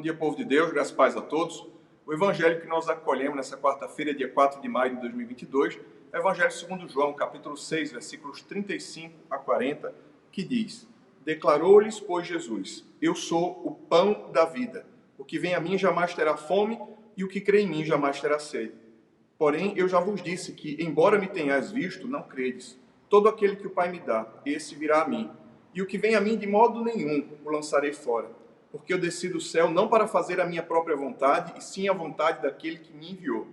Bom dia, povo de Deus, graças e paz a todos. O evangelho que nós acolhemos nessa quarta-feira, dia 4 de maio de 2022, é o evangelho segundo João, capítulo 6, versículos 35 a 40, que diz: Declarou-lhes, pois, Jesus: Eu sou o pão da vida. O que vem a mim jamais terá fome, e o que crê em mim jamais terá sede. Porém, eu já vos disse que, embora me tenhais visto, não credes. Todo aquele que o Pai me dá, esse virá a mim. E o que vem a mim, de modo nenhum, o lançarei fora porque eu desci do céu não para fazer a minha própria vontade, e sim a vontade daquele que me enviou.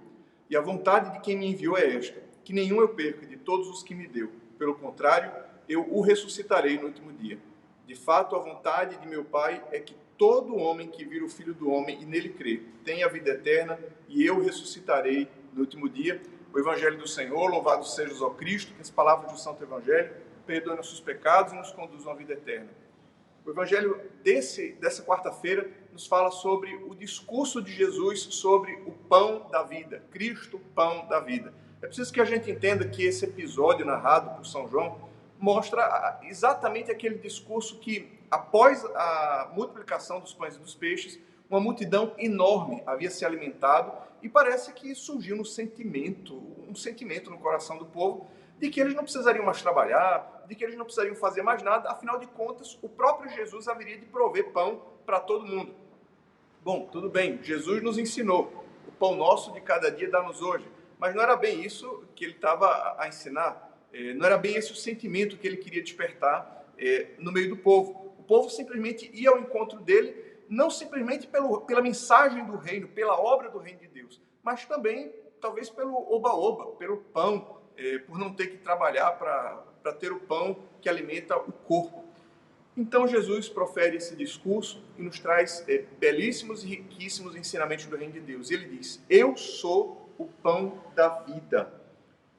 E a vontade de quem me enviou é esta: que nenhum eu perca de todos os que me deu. Pelo contrário, eu o ressuscitarei no último dia. De fato, a vontade de meu Pai é que todo homem que vira o Filho do Homem e nele crê tenha a vida eterna, e eu ressuscitarei no último dia. O Evangelho do Senhor, louvado seja o Cristo, que as palavras do Santo Evangelho perdoem nossos pecados e nos conduzam à vida eterna. O evangelho desse, dessa quarta-feira nos fala sobre o discurso de Jesus sobre o pão da vida, Cristo, pão da vida. É preciso que a gente entenda que esse episódio narrado por São João mostra exatamente aquele discurso que, após a multiplicação dos pães e dos peixes, uma multidão enorme havia se alimentado e parece que surgiu um sentimento, um sentimento no coração do povo de que eles não precisariam mais trabalhar, de que eles não precisariam fazer mais nada, afinal de contas, o próprio Jesus haveria de prover pão para todo mundo. Bom, tudo bem, Jesus nos ensinou, o pão nosso de cada dia dá-nos hoje, mas não era bem isso que ele estava a ensinar, é, não era bem esse o sentimento que ele queria despertar é, no meio do povo. O povo simplesmente ia ao encontro dele, não simplesmente pelo, pela mensagem do reino, pela obra do reino de Deus, mas também, talvez, pelo oba-oba, pelo pão, é, por não ter que trabalhar para ter o pão que alimenta o corpo. Então Jesus profere esse discurso e nos traz é, belíssimos e riquíssimos ensinamentos do Reino de Deus. Ele diz: Eu sou o pão da vida.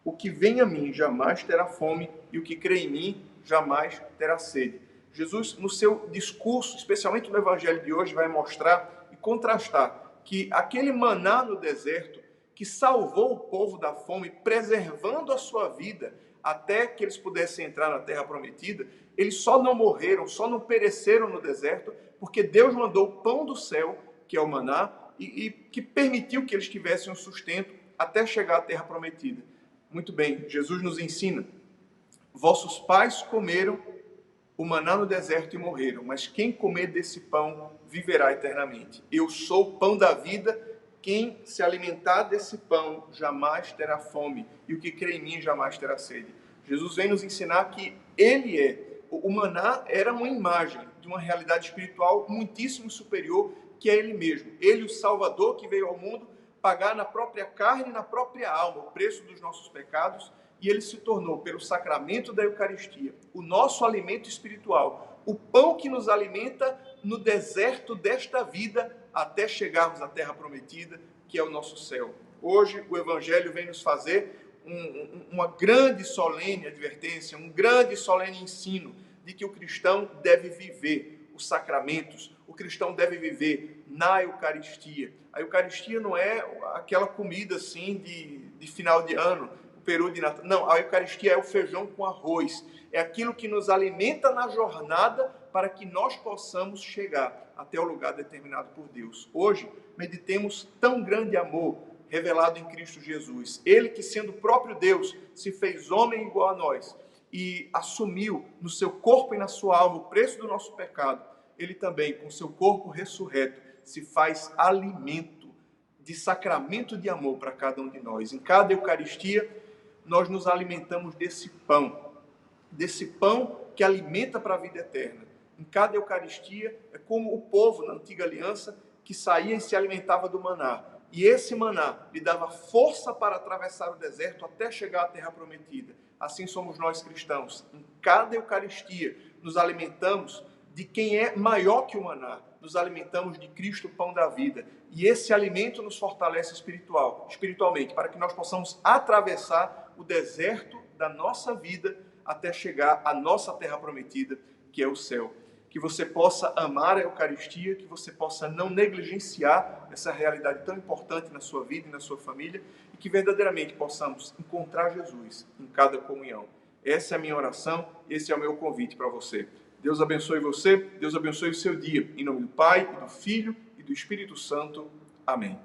O que vem a mim jamais terá fome, e o que crê em mim jamais terá sede. Jesus, no seu discurso, especialmente no Evangelho de hoje, vai mostrar e contrastar que aquele maná no deserto que salvou o povo da fome, preservando a sua vida até que eles pudessem entrar na terra prometida, eles só não morreram, só não pereceram no deserto, porque Deus mandou o pão do céu, que é o maná, e, e que permitiu que eles tivessem um sustento até chegar à terra prometida. Muito bem, Jesus nos ensina: vossos pais comeram o maná no deserto e morreram, mas quem comer desse pão viverá eternamente. Eu sou o pão da vida quem se alimentar desse pão jamais terá fome, e o que crê em mim jamais terá sede. Jesus vem nos ensinar que Ele é. O maná era uma imagem de uma realidade espiritual muitíssimo superior que é Ele mesmo. Ele, o Salvador que veio ao mundo, pagar na própria carne e na própria alma o preço dos nossos pecados, e Ele se tornou, pelo sacramento da Eucaristia, o nosso alimento espiritual, o pão que nos alimenta no deserto desta vida até chegarmos à terra prometida, que é o nosso céu. Hoje o Evangelho vem nos fazer um, uma grande solene advertência, um grande solene ensino de que o cristão deve viver os sacramentos, o cristão deve viver na Eucaristia. A Eucaristia não é aquela comida assim de, de final de ano, o peru de Natal. Não, a Eucaristia é o feijão com arroz. É aquilo que nos alimenta na jornada para que nós possamos chegar até o lugar determinado por Deus. Hoje, meditemos tão grande amor revelado em Cristo Jesus. Ele que, sendo próprio Deus, se fez homem igual a nós e assumiu no seu corpo e na sua alma o preço do nosso pecado. Ele também, com seu corpo ressurreto, se faz alimento de sacramento de amor para cada um de nós. Em cada Eucaristia, nós nos alimentamos desse pão, desse pão que alimenta para a vida eterna em cada Eucaristia, é como o povo na antiga aliança que saía e se alimentava do maná. E esse maná lhe dava força para atravessar o deserto até chegar à terra prometida. Assim somos nós cristãos. Em cada Eucaristia nos alimentamos de quem é maior que o maná. Nos alimentamos de Cristo, pão da vida. E esse alimento nos fortalece espiritual, espiritualmente, para que nós possamos atravessar o deserto da nossa vida até chegar à nossa terra prometida, que é o céu que você possa amar a Eucaristia, que você possa não negligenciar essa realidade tão importante na sua vida e na sua família, e que verdadeiramente possamos encontrar Jesus em cada comunhão. Essa é a minha oração, esse é o meu convite para você. Deus abençoe você, Deus abençoe o seu dia. Em nome do Pai, e do Filho e do do Espírito Santo. Amém.